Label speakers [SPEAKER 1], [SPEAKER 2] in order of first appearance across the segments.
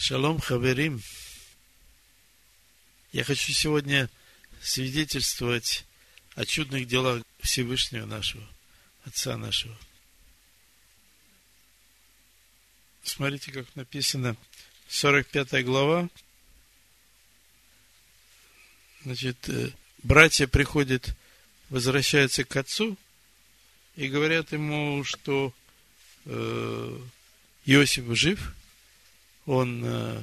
[SPEAKER 1] Шалом, хаверим. Я хочу сегодня свидетельствовать о чудных делах Всевышнего нашего, Отца нашего. Смотрите, как написано, 45 глава. Значит, э, братья приходят, возвращаются к отцу и говорят ему, что э, Иосиф жив – он э,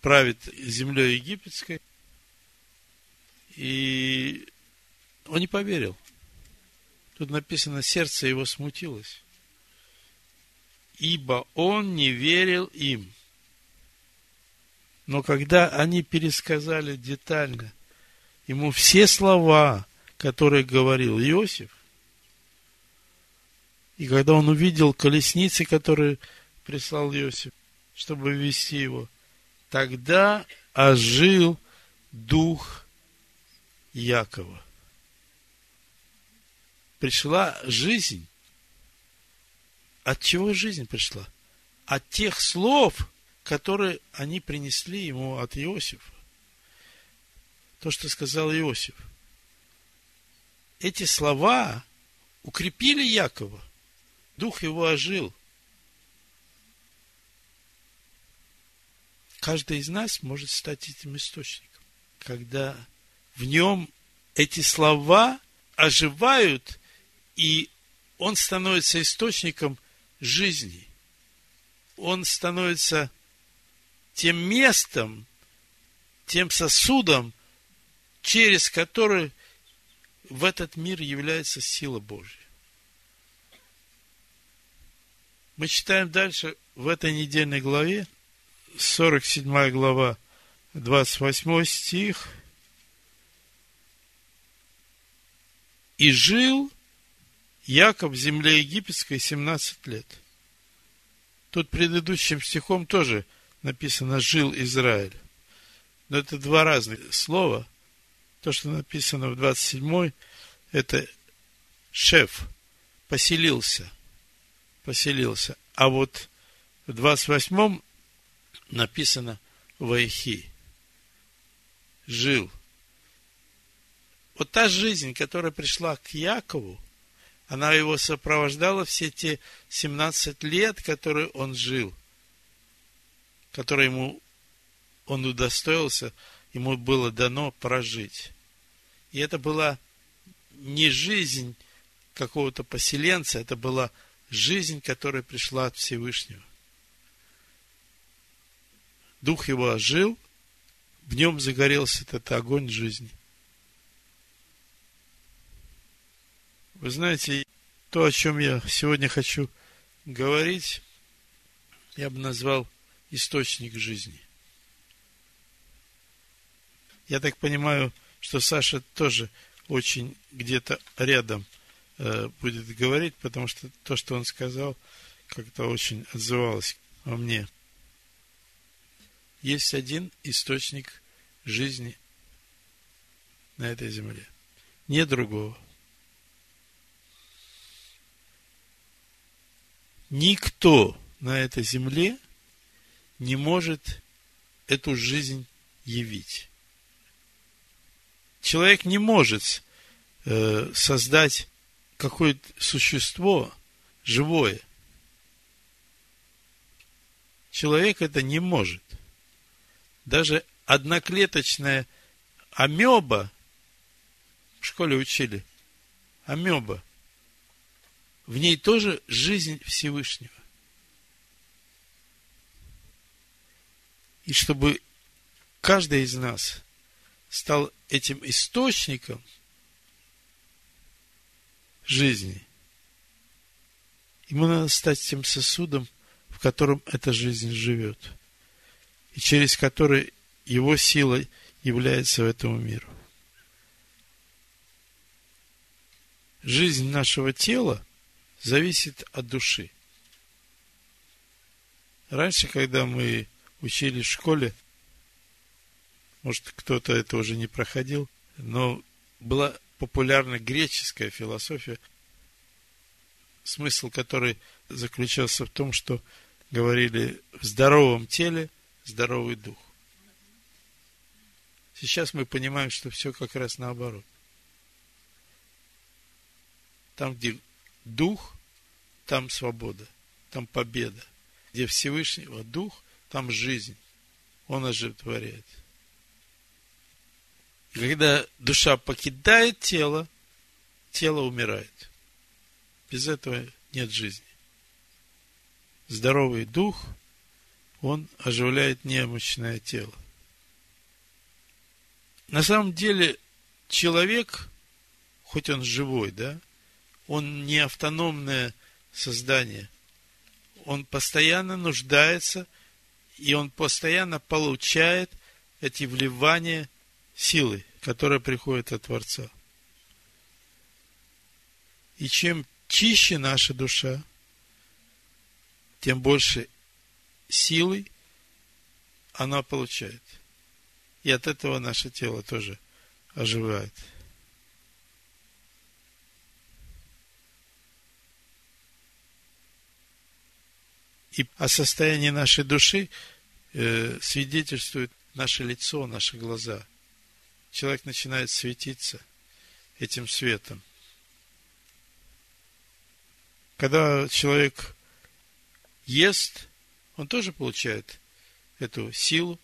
[SPEAKER 1] правит землей египетской, и он не поверил. Тут написано, сердце его смутилось. Ибо он не верил им. Но когда они пересказали детально ему все слова, которые говорил Иосиф, и когда он увидел колесницы, которые прислал Иосиф, чтобы вести его. Тогда ожил дух Якова. Пришла жизнь. От чего жизнь пришла? От тех слов, которые они принесли ему от Иосифа. То, что сказал Иосиф. Эти слова укрепили Якова. Дух его ожил – каждый из нас может стать этим источником, когда в нем эти слова оживают, и он становится источником жизни. Он становится тем местом, тем сосудом, через который в этот мир является сила Божья. Мы читаем дальше в этой недельной главе, 47 глава, 28 стих. И жил Яков в земле египетской 17 лет. Тут предыдущим стихом тоже написано «жил Израиль». Но это два разных слова. То, что написано в 27 это шеф, поселился, поселился. А вот в 28 написано Вайхи. Жил. Вот та жизнь, которая пришла к Якову, она его сопровождала все те 17 лет, которые он жил, которые ему он удостоился, ему было дано прожить. И это была не жизнь какого-то поселенца, это была жизнь, которая пришла от Всевышнего дух его ожил, в нем загорелся этот огонь жизни. Вы знаете, то, о чем я сегодня хочу говорить, я бы назвал источник жизни. Я так понимаю, что Саша тоже очень где-то рядом э, будет говорить, потому что то, что он сказал, как-то очень отзывалось во мне есть один источник жизни на этой земле. Нет другого. Никто на этой земле не может эту жизнь явить. Человек не может э, создать какое-то существо живое. Человек это не может – даже одноклеточная амеба, в школе учили, амеба, в ней тоже жизнь Всевышнего. И чтобы каждый из нас стал этим источником жизни, ему надо стать тем сосудом, в котором эта жизнь живет – и через который его сила является в этому миру. Жизнь нашего тела зависит от души. Раньше, когда мы учились в школе, может, кто-то это уже не проходил, но была популярна греческая философия, смысл которой заключался в том, что говорили, в здоровом теле здоровый дух. Сейчас мы понимаем, что все как раз наоборот. Там, где дух, там свобода, там победа. Где Всевышнего дух, там жизнь. Он оживотворяет. И когда душа покидает тело, тело умирает. Без этого нет жизни. Здоровый дух, он оживляет немощное тело. На самом деле, человек, хоть он живой, да, он не автономное создание. Он постоянно нуждается, и он постоянно получает эти вливания силы, которые приходят от Творца. И чем чище наша душа, тем больше силы она получает. И от этого наше тело тоже оживает. И о состоянии нашей души э, свидетельствует наше лицо, наши глаза. Человек начинает светиться этим светом. Когда человек ест, он тоже получает эту силу,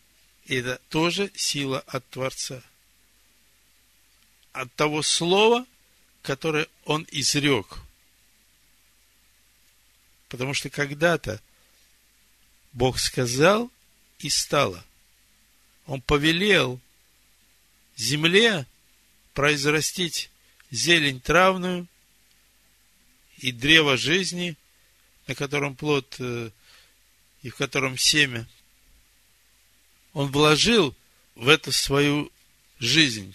[SPEAKER 1] и это тоже сила от Творца. От того слова, которое он изрек. Потому что когда-то Бог сказал и стало. Он повелел земле произрастить зелень травную и древо жизни, на котором плод э, и в котором семя. Он вложил в это свою жизнь.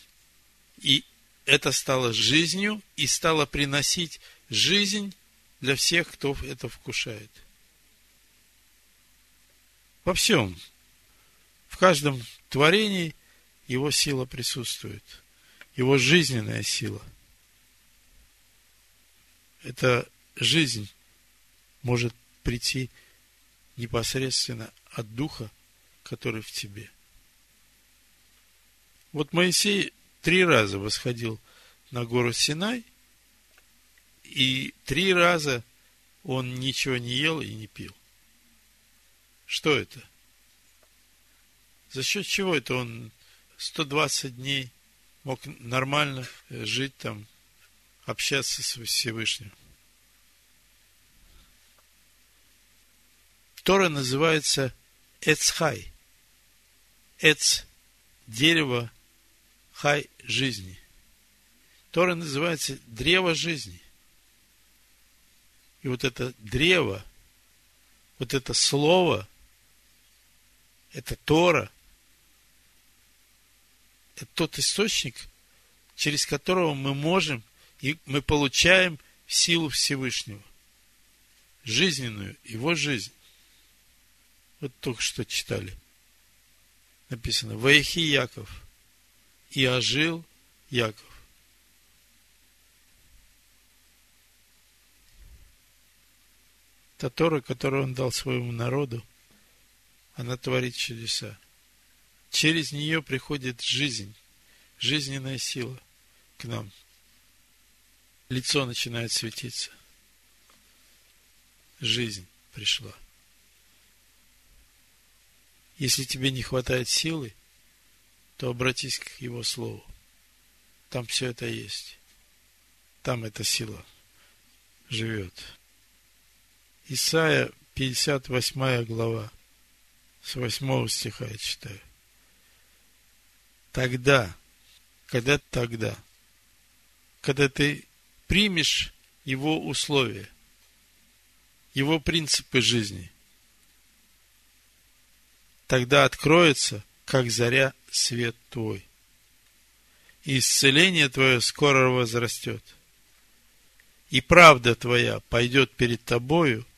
[SPEAKER 1] И это стало жизнью и стало приносить жизнь для всех, кто это вкушает. Во всем. В каждом творении его сила присутствует. Его жизненная сила. Эта жизнь может прийти непосредственно от Духа, который в тебе. Вот Моисей три раза восходил на гору Синай, и три раза он ничего не ел и не пил. Что это? За счет чего это он 120 дней мог нормально жить там, общаться с Всевышним? Тора называется Эцхай. Эц – дерево, хай – жизни. Тора называется древо жизни. И вот это древо, вот это слово – это Тора, это тот источник, через которого мы можем и мы получаем силу Всевышнего, жизненную, его жизнь. Вот только что читали. Написано, Ваихи Яков, и ожил Яков. Та Тора, которую он дал своему народу – она творит чудеса. Через нее приходит жизнь, жизненная сила к нам. Лицо начинает светиться. Жизнь пришла. Если тебе не хватает силы, то обратись к Его Слову. Там все это есть. Там эта сила живет. Исайя, 58 глава с восьмого стиха я читаю. Тогда, когда тогда, когда ты примешь его условия, его принципы жизни, тогда откроется, как заря, свет твой. И исцеление твое скоро возрастет. И правда твоя пойдет перед тобою –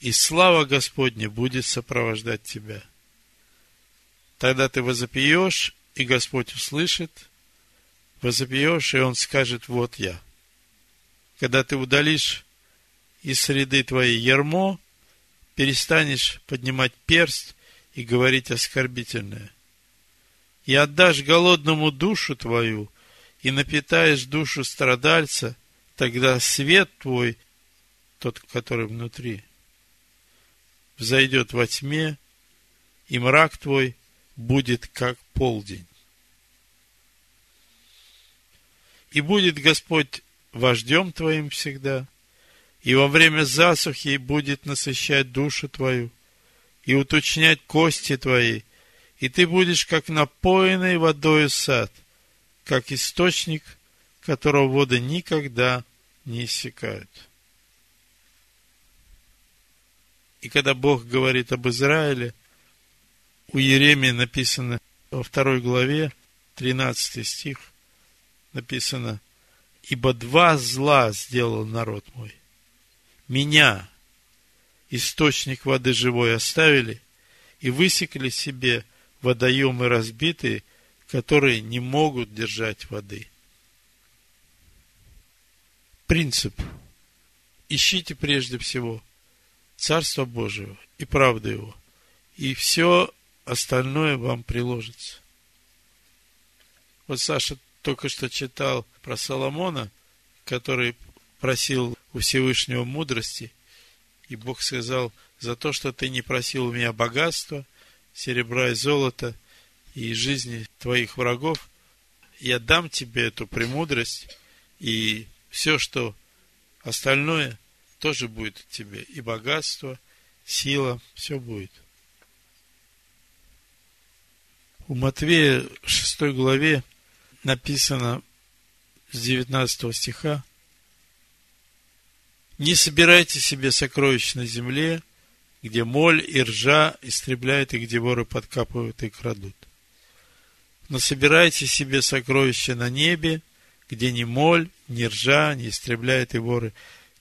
[SPEAKER 1] и слава Господня будет сопровождать тебя. Тогда ты возопьешь, и Господь услышит, возопьешь, и Он скажет, вот я. Когда ты удалишь из среды твоей ермо, перестанешь поднимать перст и говорить оскорбительное. И отдашь голодному душу твою, и напитаешь душу страдальца, тогда свет твой, тот, который внутри, взойдет во тьме, и мрак твой будет как полдень. И будет Господь вождем твоим всегда, и во время засухи будет насыщать душу твою, и уточнять кости твои, и ты будешь как напоенный водой сад, как источник, которого воды никогда не иссякают. И когда Бог говорит об Израиле, у Еремии написано во второй главе, 13 стих, написано, «Ибо два зла сделал народ мой. Меня, источник воды живой, оставили и высекли себе водоемы разбитые, которые не могут держать воды». Принцип. Ищите прежде всего Царство Божие и правду Его, и все остальное вам приложится. Вот Саша только что читал про Соломона, который просил у Всевышнего мудрости, и Бог сказал, за то, что ты не просил у меня богатства, серебра и золота, и жизни твоих врагов, я дам тебе эту премудрость, и все, что остальное, тоже будет тебе. И богатство, сила, все будет. У Матвея 6 главе написано с 19 стиха «Не собирайте себе сокровищ на земле, где моль и ржа истребляют, и где воры подкапывают и крадут. Но собирайте себе сокровища на небе, где ни моль, ни ржа не истребляют, и воры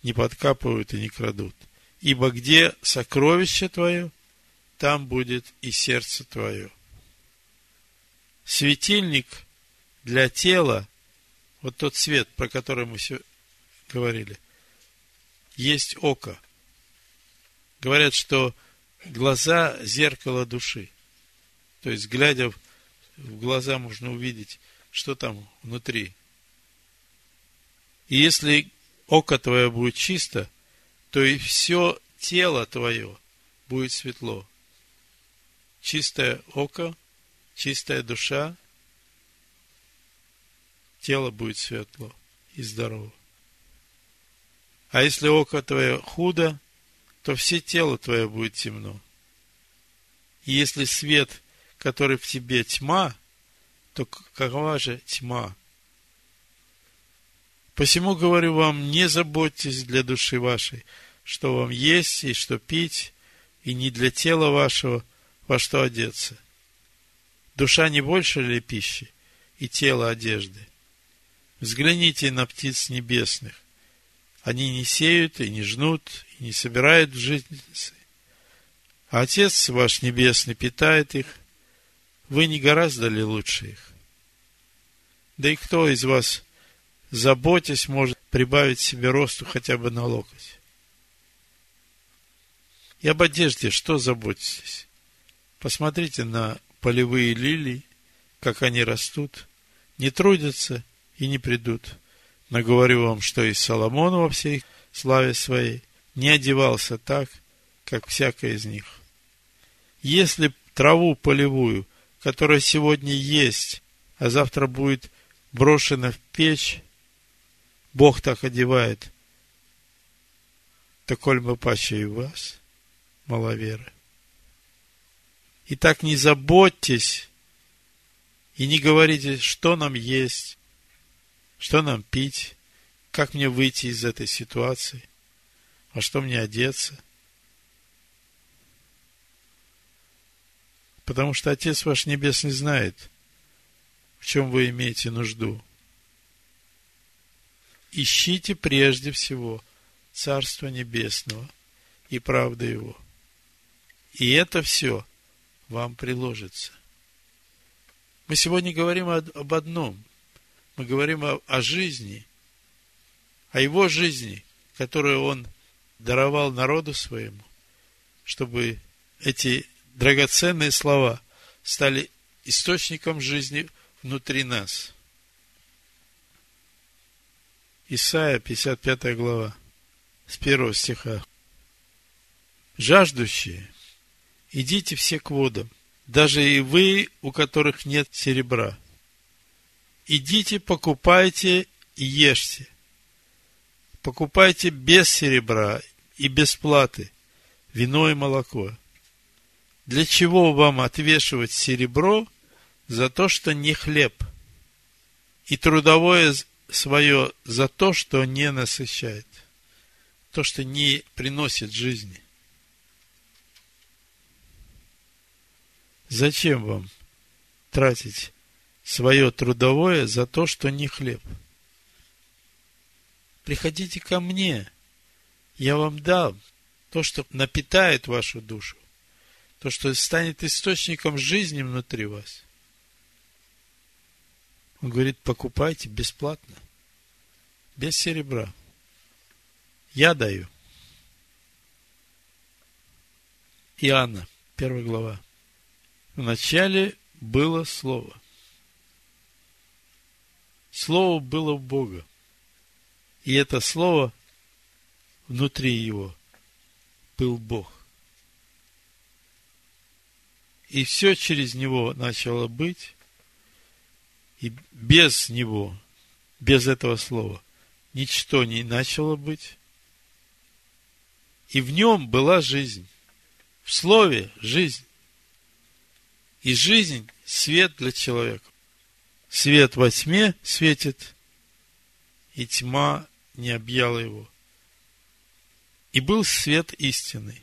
[SPEAKER 1] не подкапывают и не крадут. Ибо где сокровище твое, там будет и сердце твое. Светильник для тела, вот тот свет, про который мы все говорили, есть око. Говорят, что глаза – зеркало души. То есть, глядя в глаза, можно увидеть, что там внутри. И если око твое будет чисто, то и все тело твое будет светло. Чистое око, чистая душа, тело будет светло и здорово. А если око твое худо, то все тело твое будет темно. И если свет, который в тебе тьма, то какова же тьма? Посему говорю вам, не заботьтесь для души вашей, что вам есть и что пить, и не для тела вашего, во что одеться. Душа не больше ли пищи, и тело одежды? Взгляните на птиц небесных. Они не сеют и не жнут, и не собирают в житницы. А Отец ваш Небесный питает их. Вы не гораздо ли лучше их? Да и кто из вас заботясь, может прибавить себе росту хотя бы на локоть. И об одежде что заботитесь? Посмотрите на полевые лилии, как они растут, не трудятся и не придут. Но говорю вам, что и Соломон во всей славе своей не одевался так, как всякая из них. Если траву полевую, которая сегодня есть, а завтра будет брошена в печь, Бог так одевает, то коль мы паче и вас, маловеры. И так не заботьтесь и не говорите, что нам есть, что нам пить, как мне выйти из этой ситуации, а что мне одеться. Потому что Отец ваш Небесный знает, в чем вы имеете нужду ищите прежде всего Царство Небесного и правды Его. И это все вам приложится. Мы сегодня говорим об одном. Мы говорим о, о жизни, о Его жизни, которую Он даровал народу своему, чтобы эти драгоценные слова стали источником жизни внутри нас. Исайя, 55 глава, с первого стиха. «Жаждущие, идите все к водам, даже и вы, у которых нет серебра. Идите, покупайте и ешьте. Покупайте без серебра и без платы вино и молоко. Для чего вам отвешивать серебро за то, что не хлеб, и трудовое свое за то, что не насыщает, то, что не приносит жизни? Зачем вам тратить свое трудовое за то, что не хлеб? Приходите ко мне, я вам дам то, что напитает вашу душу, то, что станет источником жизни внутри вас. Он говорит, покупайте бесплатно, без серебра. Я даю. Иоанна, первая глава. Вначале было Слово. Слово было в Бога. И это Слово внутри Его был Бог. И все через Него начало быть, и без Него, без этого Слова, ничто не начало быть. И в нем была жизнь. В Слове жизнь. И жизнь – свет для человека. Свет во тьме светит, и тьма не объяла его. И был свет истины,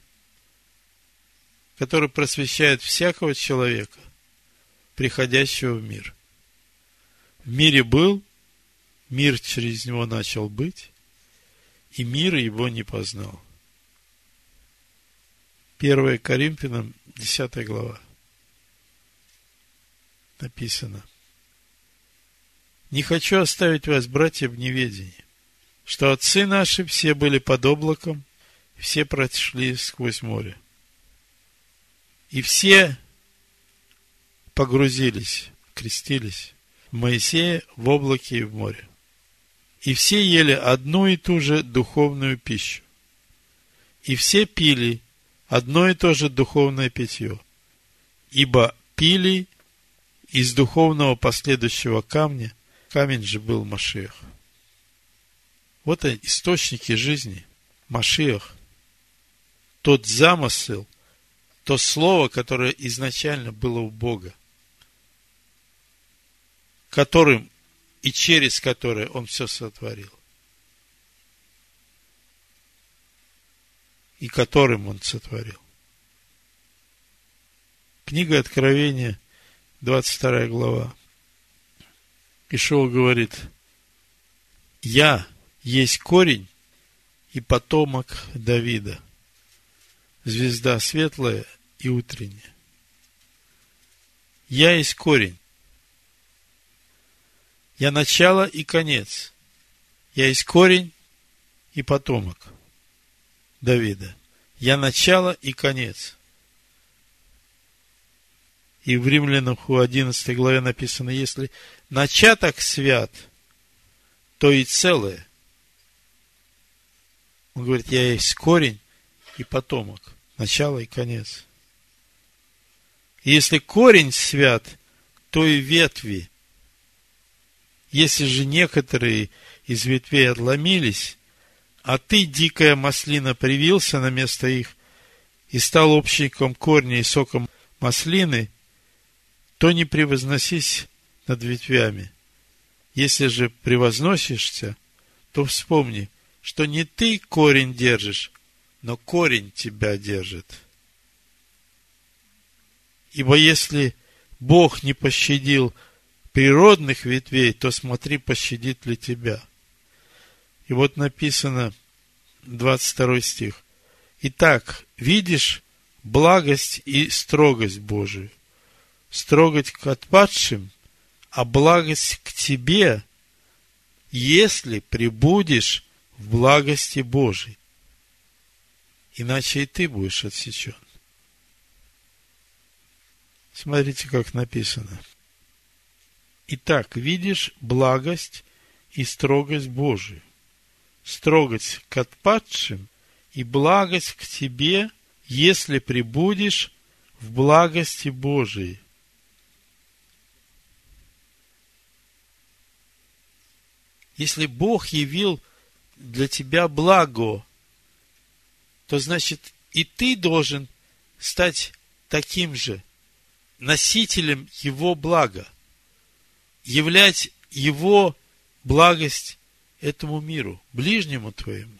[SPEAKER 1] который просвещает всякого человека, приходящего в мир. В мире был, мир через него начал быть, и мир его не познал. 1 Коринфянам, 10 глава написано. Не хочу оставить вас, братья, в неведении, что отцы наши все были под облаком, все прошли сквозь море. И все погрузились, крестились в Моисея в облаке и в море. И все ели одну и ту же духовную пищу. И все пили одно и то же духовное питье. Ибо пили из духовного последующего камня, камень же был Машиах. Вот они, источники жизни, Машиах. Тот замысел, то слово, которое изначально было у Бога, которым и через которое Он все сотворил. И которым Он сотворил. Книга Откровения – 22 глава. Ишуа говорит, я есть корень и потомок Давида, звезда светлая и утренняя. Я есть корень. Я начало и конец. Я есть корень и потомок Давида. Я начало и конец. И в Римлянах у 11 главе написано, если начаток свят, то и целое. Он говорит, я есть корень и потомок, начало и конец. Если корень свят, то и ветви. Если же некоторые из ветвей отломились, а ты, дикая маслина, привился на место их и стал общником корня и соком маслины, то не превозносись над ветвями. Если же превозносишься, то вспомни, что не ты корень держишь, но корень тебя держит. Ибо если Бог не пощадил природных ветвей, то смотри, пощадит ли тебя. И вот написано, 22 стих. Итак, видишь благость и строгость Божию – строгость к отпадшим, а благость к тебе, если прибудешь в благости Божией. иначе и ты будешь отсечен. Смотрите, как написано. Итак, видишь благость и строгость Божию. Строгость к отпадшим и благость к тебе, если прибудешь в благости Божией. Если Бог явил для тебя благо, то значит и ты должен стать таким же носителем Его блага, являть Его благость этому миру, ближнему твоему.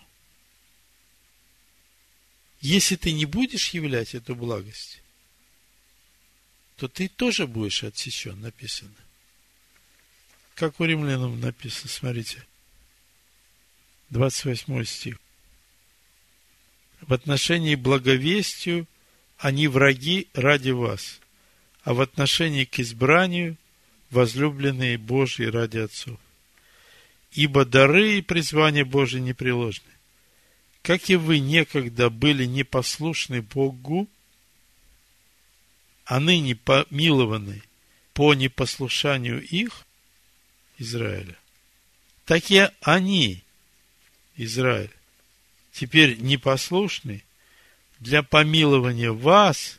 [SPEAKER 1] Если ты не будешь являть эту благость, то ты тоже будешь отсечен, написано. Как у римлянам написано, смотрите. 28 стих. В отношении благовестию они враги ради вас, а в отношении к избранию возлюбленные Божьи ради отцов. Ибо дары и призвания Божьи непреложны. Как и вы некогда были непослушны Богу, а ныне помилованы по непослушанию их, Израиля, так и они, Израиль, теперь непослушны для помилования вас,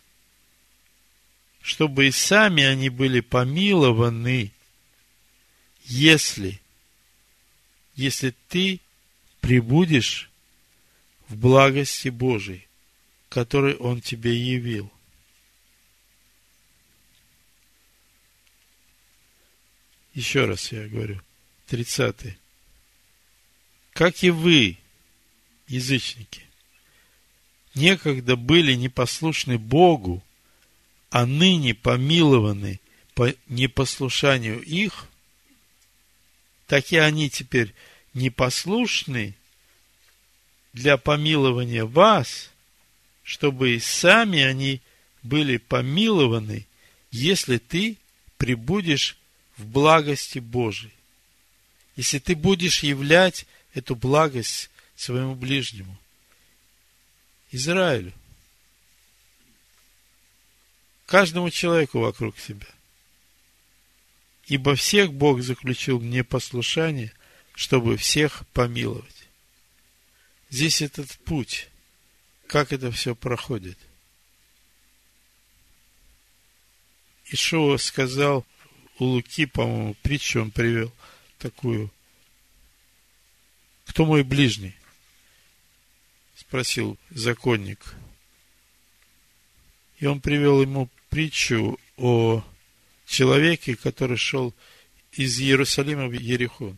[SPEAKER 1] чтобы и сами они были помилованы, если, если ты прибудешь в благости Божией, которой Он тебе явил. Еще раз я говорю, 30. Как и вы, язычники, некогда были непослушны Богу, а ныне помилованы по непослушанию их, так и они теперь непослушны для помилования вас, чтобы и сами они были помилованы, если ты прибудешь в благости Божией. Если ты будешь являть эту благость своему ближнему, Израилю, каждому человеку вокруг себя. Ибо всех Бог заключил в непослушание, чтобы всех помиловать. Здесь этот путь, как это все проходит. Ишуа сказал у Луки, по-моему, притчу он привел такую. Кто мой ближний? Спросил законник. И он привел ему притчу о человеке, который шел из Иерусалима в Ерихон.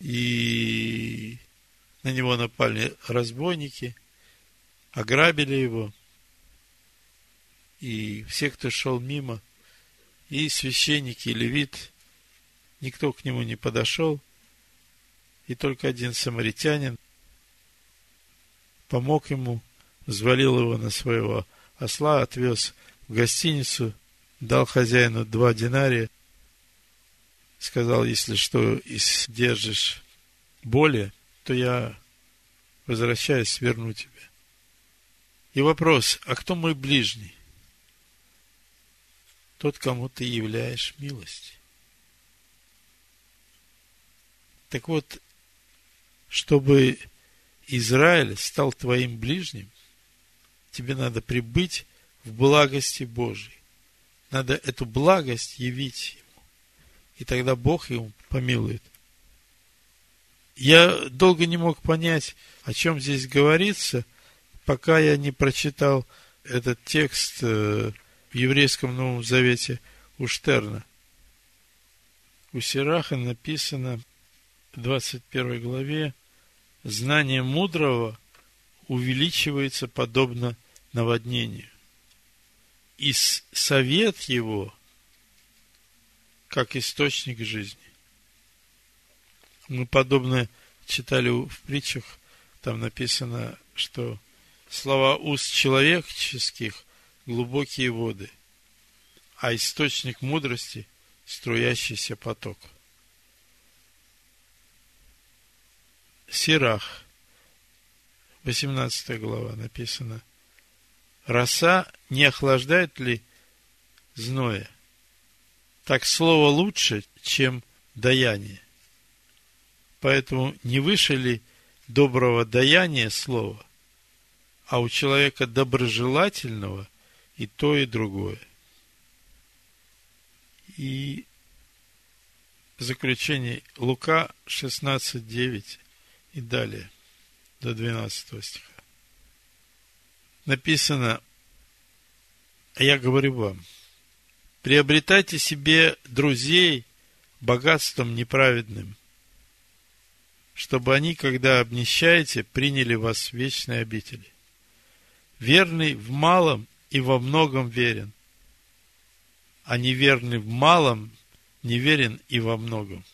[SPEAKER 1] И на него напали разбойники, ограбили его. И все, кто шел мимо, и священники, и левит, никто к нему не подошел, и только один самаритянин помог ему, взвалил его на своего осла, отвез в гостиницу, дал хозяину два динария, сказал, если что, и сдержишь боли, то я возвращаюсь, верну тебе. И вопрос, а кто мой ближний? Тот, кому ты являешь милость. Так вот, чтобы Израиль стал твоим ближним, тебе надо прибыть в благости Божией. Надо эту благость явить ему. И тогда Бог ему помилует. Я долго не мог понять, о чем здесь говорится, пока я не прочитал этот текст э, в еврейском Новом Завете у Штерна. У Сираха написано в 21 главе, знание мудрого увеличивается подобно наводнению и совет его как источник жизни. Мы подобное читали в притчах, там написано, что слова уст человеческих – глубокие воды, а источник мудрости – струящийся поток. Сирах 18 глава написано, роса не охлаждает ли зноя? Так слово лучше, чем даяние. Поэтому не выше ли доброго даяния слова, а у человека доброжелательного и то, и другое. И заключение Лука 16.9 и далее, до 12 стиха. Написано, а я говорю вам, приобретайте себе друзей богатством неправедным, чтобы они, когда обнищаете, приняли вас в вечной обители. Верный в малом и во многом верен, а неверный в малом неверен и во многом.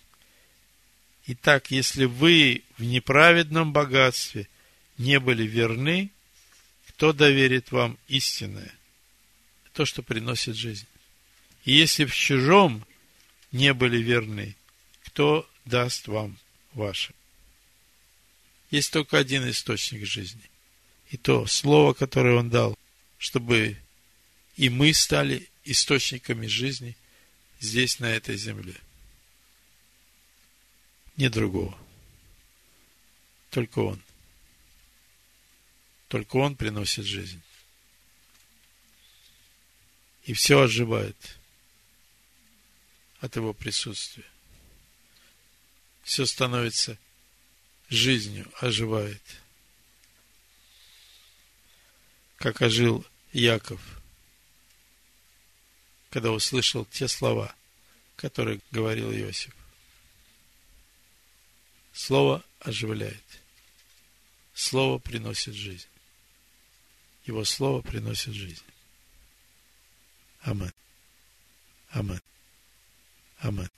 [SPEAKER 1] Итак, если вы в неправедном богатстве не были верны, кто доверит вам истинное? То, что приносит жизнь. И если в чужом не были верны, кто даст вам ваше? Есть только один источник жизни. И то слово, которое Он дал, чтобы и мы стали источниками жизни здесь, на этой земле. Не другого. Только Он. Только Он приносит жизнь. И все оживает от Его присутствия. Все становится жизнью оживает. Как ожил Яков, когда услышал те слова, которые говорил Иосиф. Слово оживляет. Слово приносит жизнь. Его слово приносит жизнь. Амин. Амин. Амин.